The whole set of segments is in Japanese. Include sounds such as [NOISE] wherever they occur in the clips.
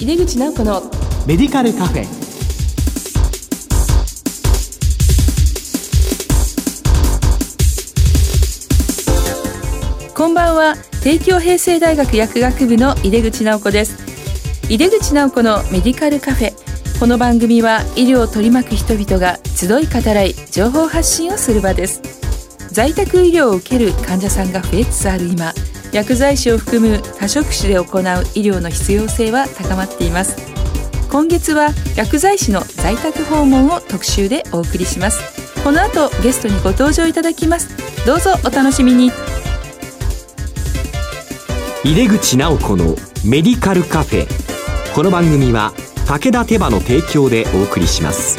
井出口直子のメディカルカフェ。こんばんは。帝京平成大学薬学部の井出口直子です。井出口直子のメディカルカフェ。この番組は医療を取り巻く人々が集い語らい情報発信をする場です。在宅医療を受ける患者さんが増えつつある今薬剤師を含む多職種で行う医療の必要性は高まっています。今月は薬剤師の在宅訪問を特集でお送りします。この後ゲストにご登場いただきます。どうぞお楽しみに。井出口直子のメディカルカフェ。この番組は武田手羽の提供でお送りします。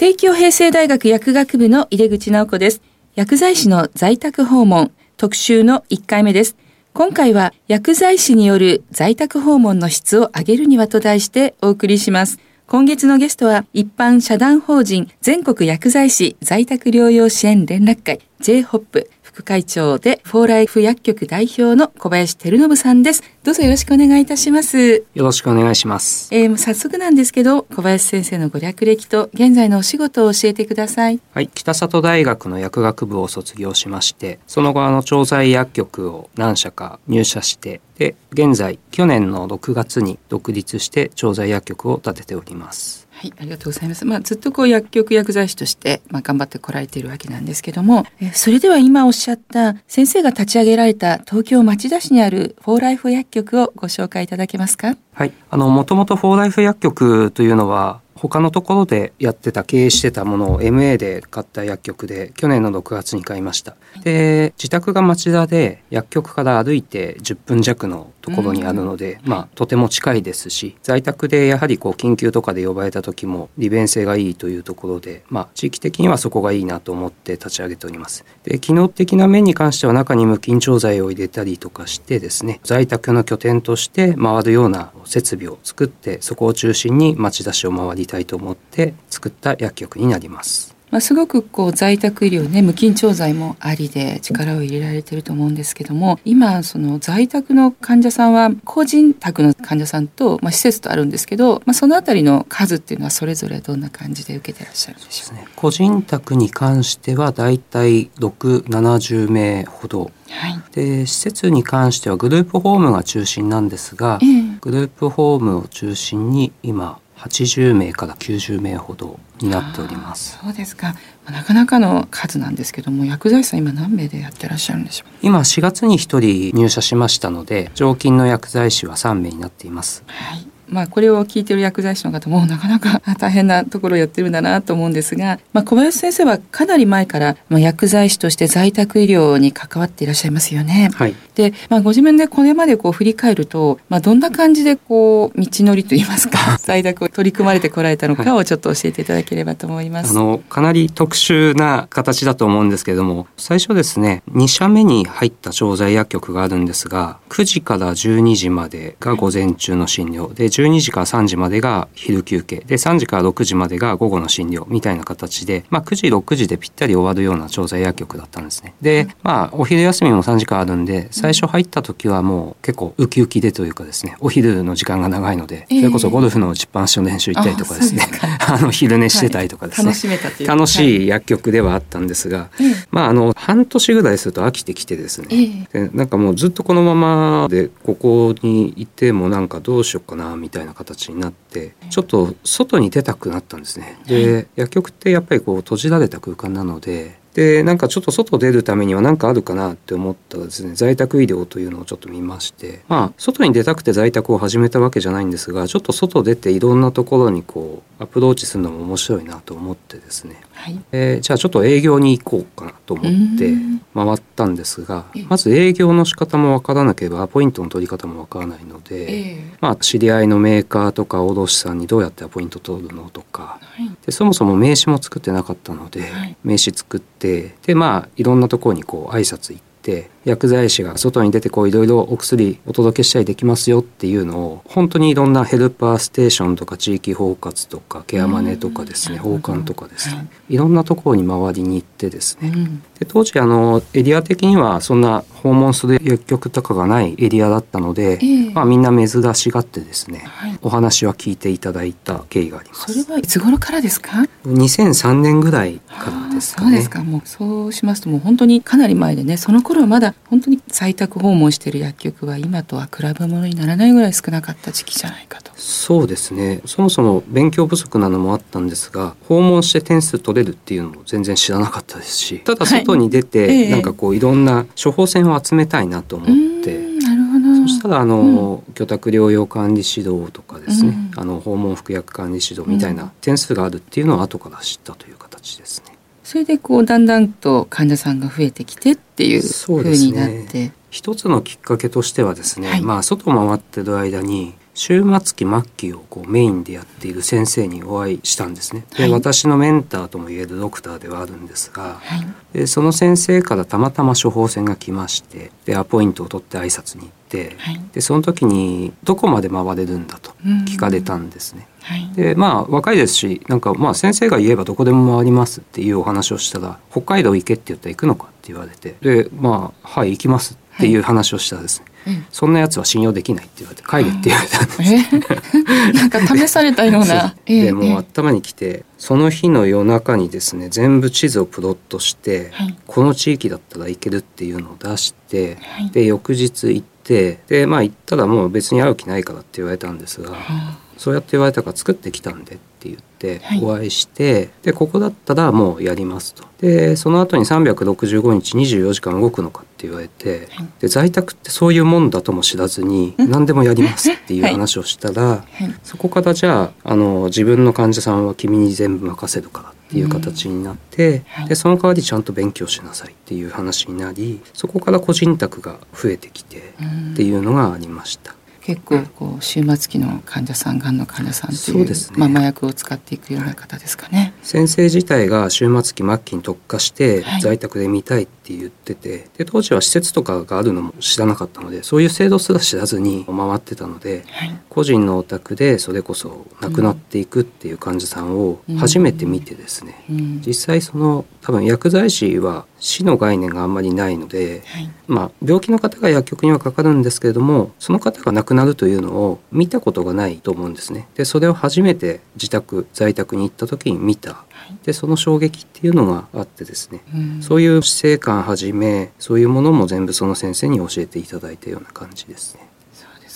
帝京平成大学薬学部の入口直子です。薬剤師の在宅訪問特集の1回目です。今回は薬剤師による在宅訪問の質を上げるにはと題してお送りします。今月のゲストは一般社団法人全国薬剤師在宅療養支援連絡会 J-HOP 副会長でフォーライフ薬局代表の小林照信さんですどうぞよろしくお願いいたしますよろしくお願いします。えー、早速なんですけど小林先生のご略歴と現在のお仕事を教えてくださいはい、北里大学の薬学部を卒業しまして、その後あの調剤薬局を何社か入社して、で現在去年の6月に独立して調剤薬局を立てております。はい、ありがとうございます。まあ、ずっとこう薬局薬剤師として、まあ、頑張ってこられているわけなんですけども、えそれでは今おっしゃった先生が立ち上げられた東京町田市にあるフォーライフ薬局をご紹介いただけますか？はい、あのもともとフォーライフ薬局というのは他のところでやってた経営してたものを MA で買った薬局で去年の6月に買いました。で自宅が町田で薬局から歩いて10分弱のところにあるので、まあとても近いですし在宅でやはりこう緊急とかで呼ばれた時も利便性がいいというところで、まあ、地域的にはそこがいいなと思って立ち上げております。で機能的な面に関しては中に無菌調剤を入れたりとかしてですね在宅の拠点として回るような設備を作ってそこを中心に町田市を回りたいと思って作った薬局になります。まあ、すごくこう在宅医療ね無菌調剤もありで力を入れられてると思うんですけども今その在宅の患者さんは個人宅の患者さんと、まあ、施設とあるんですけど、まあ、そのあたりの数っていうのはそれぞれどんな感じで受けてらっしゃるんでしょうね個人宅に関してはだいたい670名ほど。はい。で施設に関してはグループホームが中心なんですがええ。グループホームを中心に今80名から90名ほどになっております。そうですか、まあなかなかの数なんですけども薬剤師さん今何名でやってらっしゃるんでしょう？今4月に1人入社しましたので常勤の薬剤師は3名になっています。はい。まあこれを聞いている薬剤師の方もなかなか大変なところをやってるんだなと思うんですが、まあ小林先生はかなり前からまあ薬剤師として在宅医療に関わっていらっしゃいますよね。はいで、まあご自分でこれまでこう振り返ると、まあどんな感じでこう道のりといいますか、[LAUGHS] 在宅を取り組まれてこられたのかをちょっと教えていただければと思います。あのかなり特殊な形だと思うんですけれども最初ですね2社目に入った調剤薬局があるんですが9時から12時までが午前中の診療で12時から3時までが昼休憩。で3時から6時までが午後の診療みたいな形で、まあ、9時6時でぴったり終わるような調剤薬局だったんですね。でまあお昼休みも3時間あるんで最初入った時はもう結構ウキウキでというかですねお昼の時間が長いのでそれこそゴルフの打ちっぱなしの練習行ったりとかですね。あ [LAUGHS] の昼寝してたりとかですね、楽しめたという楽しい薬局ではあったんですが、ええまああの半年ぐらいすると飽きてきてですね、ええ。でなんかもうずっとこのままでここにいてもなんかどうしようかなみたいな形になってちょっと外に出たくなったんですね。で薬局ってやっぱりこう閉じられた空間なので。でなんかちょっと外出るためには何かあるかなって思ったらですね在宅医療というのをちょっと見ましてまあ外に出たくて在宅を始めたわけじゃないんですがちょっと外出ていろんなところにこうアプローチするのも面白いなと思ってですね、はい。えーじゃあちょっと営業に行こうかなと思ってうん。回ったんですがええ。まず営業の仕方もわからなければアポイントの取り方もわからないので。ええ。まあ、知り合いのメーカーとか卸さんにどうやってアポイント取るのとか。はい。でそもそも名刺も作ってなかったので、はい。名刺作ってでまあいろんなところにこう挨拶行って薬剤師が外に出てこういろいろお薬お届けしたりできますよっていうのを本当にいろんなヘルパーステーションとか地域包括とかケアマネとかですねうん。奉還とかですね、はいい、ろんなところに回りに行ってですね、うん。で当時あのエリア的にはそんな訪問する薬局とかがないエリアだったので、ええ。まあ、みんな珍しがってですね、はい。お話は聞いていただいた経緯がありまそれす。はいつ頃からですか？2003年ぐらいからですかね。そうですか。もうそうしますともう本当にかなり前でねその頃はまだ本当に在宅訪問している薬局は今とは比べ物にならないぐらい少なかった時期じゃないかと。そうですねそもそも勉強不足なのもあったんですが訪問して点数取れるっていうのも全然知らなかったですしただ外に出て、はいええなんかこういろんな処方箋を集めたいなと思うって。なるほど。そしたらあの、居宅療養管理指導とかですね、うんあの訪問服薬管理指導みたいな点数があるっていうのを後から知ったという形ですね。それでこうだんだんと患者さんが増えてきてっていうそうになっねて、一つのきっかけとしてはですね、はい。まあ外回ってる間に終末期末期をこうメインでやっている先生にお会いしたんですね。で、はい。私のメンターともいえるドクターではあるんですが、はい。でその先生からたまたま処方箋が来ましてでアポイントを取って挨拶に行はい。でその時にどこまで回れるんだと聞かれたんですね。はい。でまあ若いですしなんかまあ先生が言えばどこでも回りますっていうお話をしたら「北海道行け」って言ったら行くのかって言われてでまあ「はい行きます」っていう話をしたらですね、うんそんなやつは信用できないって言われて帰れって言われたんです。え？[LAUGHS] なんか試されたような。ええでもう頭に来てその日の夜中にですね全部地図をプロットして、はい。この地域だったら行けるっていうのを出して、はい。で翌日行ってでまあ行ったらもう別に会う気ないからって言われたんですが、はそうやって言われたから作ってきたんでって言ってはい。お会いして、でここだったらもうやりますと。でその後に365日24時間動くのかって言われて、はい。で在宅ってそういうもんだとも知らずにうん。何でもやりますっていうはい話をしたら、あはい。そこからじゃああの自分の患者さんは君に全部任せるからっていう形になって、はい。でその代わりちゃんと勉強しなさいっていう話になりそこから個人宅が増えてきてうんっていうのがありました。結構こう終末期の患者さんがんの患者さんっていうそうですね。まあ、麻薬を使っていくような方ですかね。先生自体が終末期末期に特化してはい。在宅で見たいって言ってて、で当時は施設とかがあるのも知らなかったのでそういう制度すら知らずに回ってたのではい。個人のお宅でそれこそ亡くなっていくっていう患者さんを初めて見てですね、うん。実際その多分薬剤師は死の概念があんまりないので、はい。まあ、病気の方が薬局にはかかるんですけれどもその方が亡くなるというのを見たことがないと思うんですね。でそれを初めて自宅在宅に行った時に見た。はい。でその衝撃っていうのがあってですね。うん。そういう死生観はじめそういうものも全部その先生に教えていただいたような感じですね。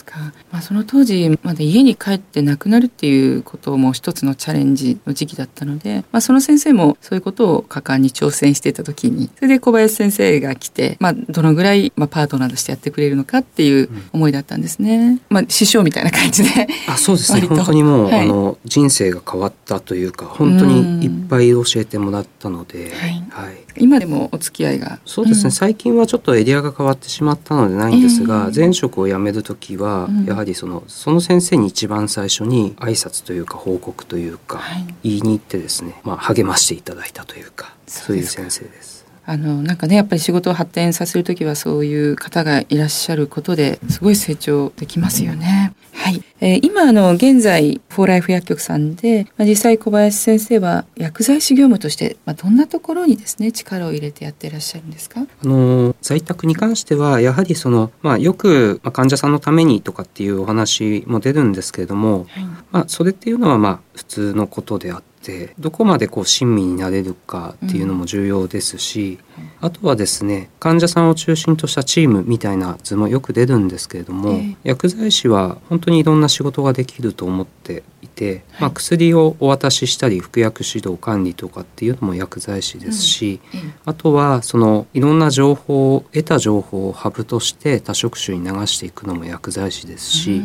ですか、まあ、その当時まだ家に帰って亡くなるっていうことも一つのチャレンジの時期だったので、まあ、その先生もそういうことを果敢に挑戦していた時にそれで小林先生が来て、まあ、どのぐらい、まあ、パートナーとしてやってくれるのかっていう思いだったんですね。まあ、師匠みたいな感じで。あそうですね。本当にもう、はい。あの人生が変わったというか本当にいっぱい教えてもらったので、はい。はい。今でもお付き合いが？そうですね、ん。最近はちょっとエリアが変わってしまったのでないんですが、ええ。前職を辞める時はうんやはりそのその先生に一番最初に挨拶というか報告というか、はい言いに行ってですね、まあ、励ましていただいたというかそそうういう先生です。あのなんかねやっぱり仕事を発展させる時はそういう方がいらっしゃることですごい成長できますよね。はい、えー今あの現在フォーライフ薬局さんで、まあ、実際小林先生は薬剤師業務として、まあ、どんなところにですね力を入れてやっていらっしゃるんですか？あの在宅に関してはやはりその、まあ、よく、まあ、患者さんのためにとかっていうお話も出るんですけれども、はいまあ、それっていうのはまあ普通のことであってしてどこまでこう親身になれるかっていうのも重要ですし、あとはですね患者さんを中心としたチームみたいな図もよく出るんですけれども、ええ。薬剤師は本当にいろんな仕事ができると思っていて、まあ、薬をお渡ししたり服薬指導管理とかっていうのも薬剤師ですし、ええ。あとはそのいろんな情報を得た情報をハブとして多職種に流していくのも薬剤師ですし、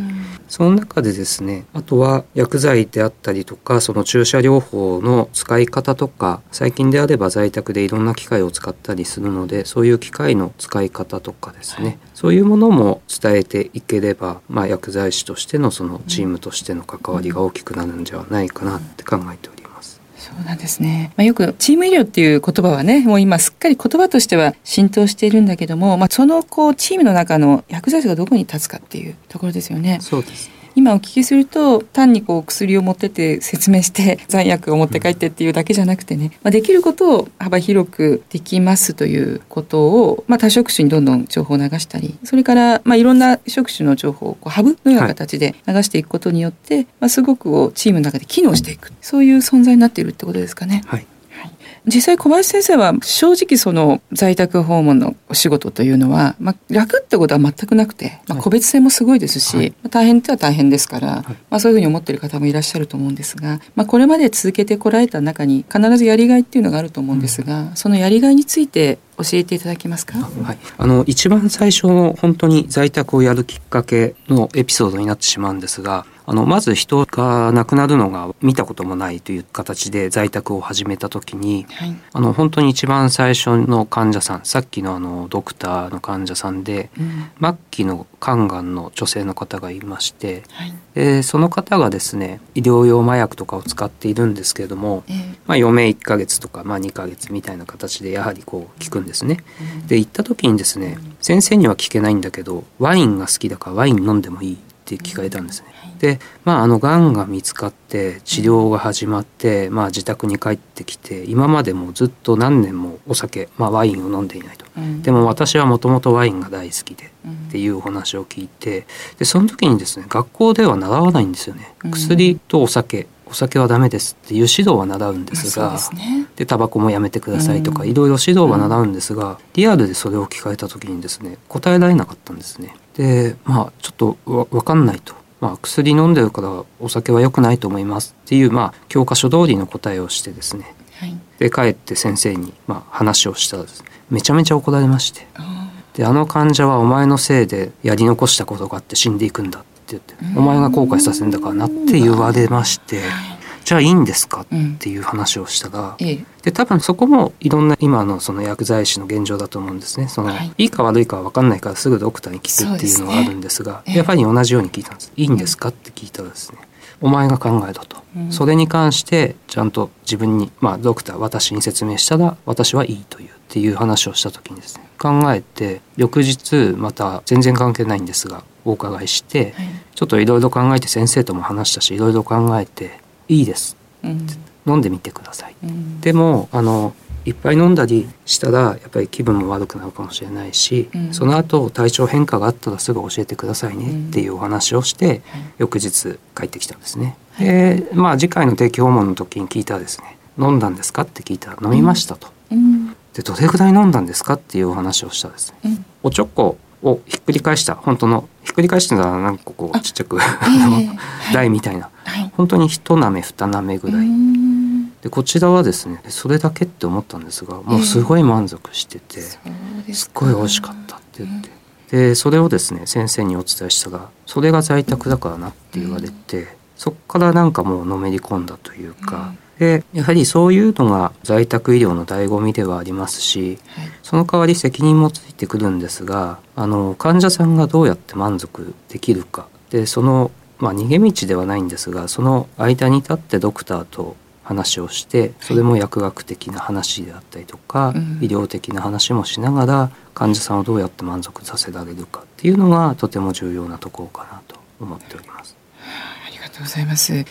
その中でですねあとは薬剤であったりとかその注射療法の使い方とか最近であれば在宅でいろんな機械を使ったりするのでそういう機械の使い方とかですね、そういうものも伝えていければ、まあ、薬剤師としてのそのチームとしての関わりが大きくなるんではないかなって考えております。そうなんですね。まあ、よくチーム医療っていう言葉はね、もう今すっかり言葉としては浸透しているんだけども、まあ、そのこうチームの中の薬剤師がどこに立つかっていうところですよね。そうです今お聞きすると単にこう薬を持ってって説明して [LAUGHS] 残薬を持って帰ってっていうだけじゃなくてね、まあ、できることを幅広くできますということを、まあ、多職種にどんどん情報を流したりそれからまあいろんな職種の情報をこうハブのような形で流していくことによって、まあ、すごくチームの中で機能していく。そういう存在になっているってことですかね。はい実際小林先生は正直その在宅訪問のお仕事というのは、まあ、楽ってことは全くなくて、まあ、はい。個別性もすごいですし、はい。まあ大変っては大変ですから、はい。まあ、そういうふうに思っている方もいらっしゃると思うんですが、まあ、これまで続けてこられた中に必ずやりがいっていうのがあると思うんですが、そのやりがいについて教えていただけますか、はい、あの一番最初の本当に在宅をやるきっかけのエピソードになってしまうんですがあのまず人が亡くなるのが見たこともないという形で在宅を始めた時にはい。あの本当に一番最初の患者さんさっきのあのドクターの患者さんでうん。末期の肝がんの女性の方がいましてはい。でその方がですね医療用麻薬とかを使っているんですけれども、ええ。まあ、余命1ヶ月とか、まあ、2ヶ月みたいな形でやはりこう効くんですね。で行った時にですね先生には聞けないんだけどワインが好きだからワイン飲んでもいいって聞かれたんですね。でまああのがんが見つかって治療が始まって、まあ、自宅に帰ってきて今までもずっと何年もお酒、まあ、ワインを飲んでいないと。うん。でも私はもともとワインが大好きでうん。っていうお話を聞いてでその時にですね学校では習わないんですよね。うん。薬とお酒。お酒はダメですっていう指導は習うんですが、ですね。でタバコもやめてくださいとかうん。いろいろ指導は習うんですが、リアルでそれを聞かれた時にですね答えられなかったんですね。でまあちょっとわ分かんないと。まあ、薬飲んでるからお酒は良くないと思いますっていう、まあ、教科書通りの答えをしてですね。はい。で帰って先生に、まあ、話をしたらですねめちゃめちゃ怒られまして。あであの患者はお前のせいでやり残したことがあって死んでいくんだって言ってうん。お前が後悔させるんだからなって言われましてじゃあいいんですかっうんていう話をしたらええ。で多分そこもいろんな今のその薬剤師の現状だと思うんですね。その、はい。い、いか悪いかは分かんないからすぐドクターに聞くっていうのがあるんですがねええ。やっぱり同じように聞いたんです「いいんですか?」って聞いたらですね「お前が考えろ」と、うん。それに関してちゃんと自分にまあドクター私に説明したら私はいいというっていう話をした時にですね考えて翌日また全然関係ないんですがお伺いしてはい。ちょっといろいろ考えて先生とも話したしいろいろ考えて「いいです。うん。飲んでみてください」うん。でもあのいっぱい飲んだりしたらやっぱり気分も悪くなるかもしれないし、うん。その後体調変化があったらすぐ教えてくださいねっていうお話をして、はい。翌日帰ってきたんですね。でまあ次回の定期訪問の時に聞いたらですね「飲んだんですか?」って聞いたら「飲みました」と。うん。でどれぐらい飲んだんですかっていうお話をしたらですね。うん。おちょこをひっくり返した本当のひっくり返してたらなんかこうちっちゃくええ [LAUGHS] 台みたいな。はい。本当に一舐め二舐めぐらい。うん。でこちらはですねそれだけって思ったんですがもうすごい満足してて、そうですすっごい美味しかったって言って、でそれをですね先生にお伝えしたらそれが在宅だからなって言われて、そっからなんかもうのめり込んだというか、でやはりそういうのが在宅医療の醍醐味ではありますしはい。その代わり責任もついてくるんですがあの患者さんがどうやって満足できるか。でその、まあ、逃げ道ではないんですがその間に立ってドクターと話をしてそれも薬学的な話であったりとか、うん。医療的な話もしながら患者さんをどうやって満足させられるかっていうのがとても重要なところかなと思っております。とうございます。いや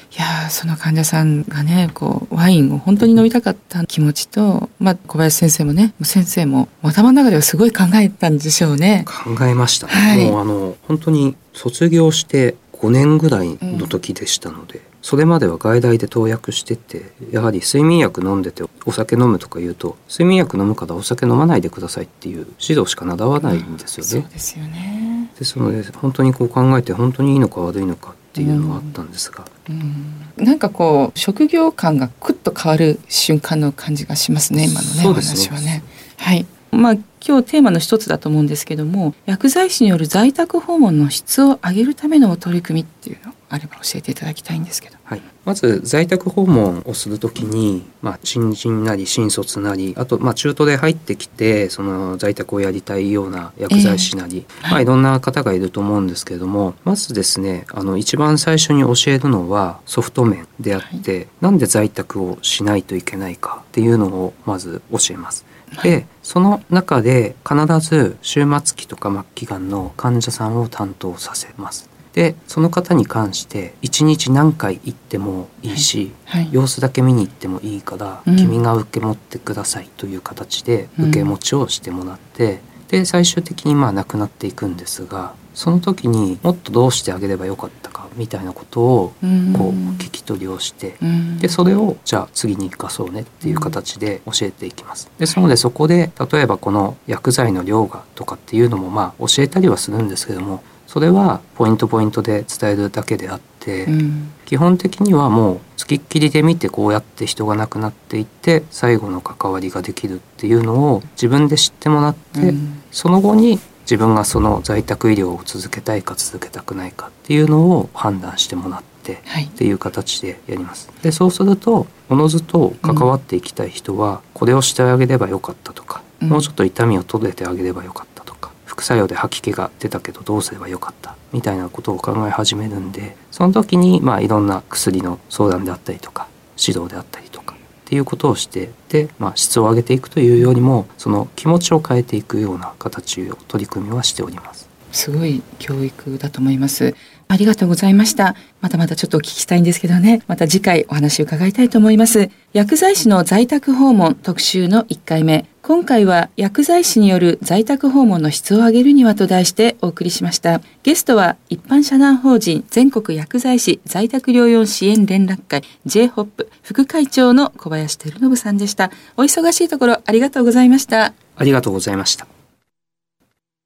ーその患者さんがね、こうワインを本当に飲みたかった気持ちと、まあ小林先生もね、先生も頭の中ではすごい考えたんでしょうね。考えましたね、はいもうあの本当に卒業して5年ぐらいの時でしたので、それまでは外来で投薬しててやはり睡眠薬飲んでてお酒飲むとか言うと睡眠薬飲むからお酒飲まないでくださいっていう指導しかなだわないんですよね。そうですよねですので本当にこう考えて本当にいいのか悪いのかっていうのはあったんですが、うん、なんかこう職業観がクッと変わる瞬間の感じがしますね今のねねお話はね。はいまあ今日テーマの一つだと思うんですけども薬剤師による在宅訪問の質を上げるための取り組みっていうのあれば教えていただきたいんですけど。はい、まず在宅訪問をするときに、まあ、新人なり新卒なりあと、まあ、中途で入ってきてその在宅をやりたいような薬剤師なり、えーまあ、いろんな方がいると思うんですけれどもまずですねあの一番最初に教えるのはソフト面であって、なんで在宅をしないといけないかっていうのをまず教えます。でその中で必ず終末期とか末期がんの患者さんを担当させます。でその方に関して1日何回行ってもいいし、はい。様子だけ見に行ってもいいから、うん。君が受け持ってくださいという形でうん。受け持ちをしてもらって、で最終的にまあ亡くなっていくんですがその時にもっとどうしてあげればよかったかみたいなことをうん。こう聞き取りをして、うん。でそれをじゃあ次に生かそうねっていう形で教えていきます。ですのでそこで例えばこの薬剤の量がとかっていうのもまあ教えたりはするんですけどもそれはポイントポイントで伝えるだけであって、うん。基本的にはもう付きっきりで見てこうやって人が亡くなっていって最後の関わりができるっていうのを自分で知ってもらって、うん。その後に自分がその在宅医療を続けたいか続けたくないかっていうのを判断してもらってはい。っていう形でやります。でそうするとおのずと関わっていきたい人はこれをしてあげればよかったとか、うん。もうちょっと痛みを取れてあげればよかったとか副作用で吐き気が出たけどどうすればよかったみたいなことを考え始めるんでその時にまあいろんな薬の相談であったりとか指導であったりとかっていうことをしてで、まあ、質を上げていくというよりもその気持ちを変えていくような形を取り組みはしております。すごい教育だと思います。ありがとうございました。まだまだちょっとお聞きしたいんですけどね。また次回お話を伺いたいと思います。薬剤師の在宅訪問特集の1回目。今回は薬剤師による在宅訪問の質を上げるにはと題してお送りしました。ゲストは一般社団法人全国薬剤師在宅療養支援連絡会 J-HOP 副会長の小林照信さんでした。お忙しいところありがとうございました。ありがとうございました。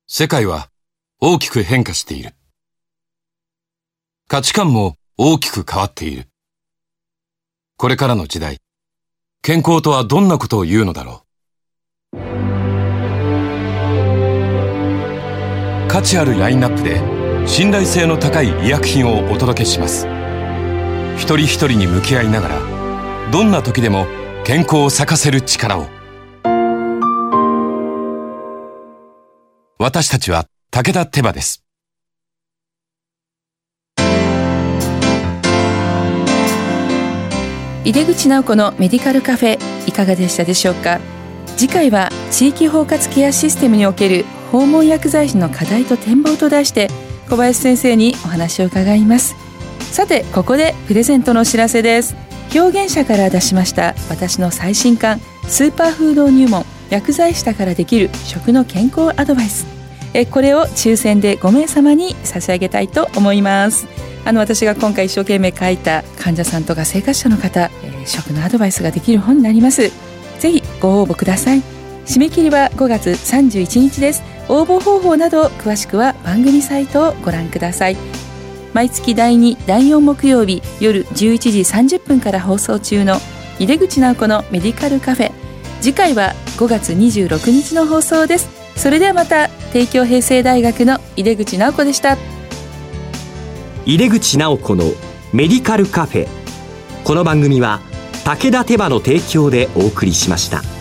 世界は大きく変化している。価値観も大きく変わっている。これからの時代、健康とはどんなことを言うのだろう。価値あるラインナップで信頼性の高い医薬品をお届けします。一人一人に向き合いながら、どんな時でも健康を咲かせる力を。私たちは武田手羽です。井出口直子のメディカルカフェいかがでしたでしょうか？次回は地域包括ケアシステムにおける訪問薬剤師の課題と展望と題して小林先生にお話を伺います。さてここでプレゼントのお知らせです。表現者から出しました私の最新刊スーパーフード入門薬剤師だからできる食の健康アドバイス。えこれを抽選で5名様に差し上げたいと思います。あの私が今回一生懸命書いた患者さんとか生活者の方、えー食のアドバイスができる本になります。ぜひご応募ください。締め切りは5月31日です。応募方法など詳しくは番組サイトをご覧ください。毎月第2第4木曜日夜11時30分から放送中の井出口直子のメディカルカフェ。次回は5月26日の放送です。それではまた。帝京平成大学の井出口直子でした井出口直子のメディカルカフェこの番組は武田手羽の提供でお送りしました。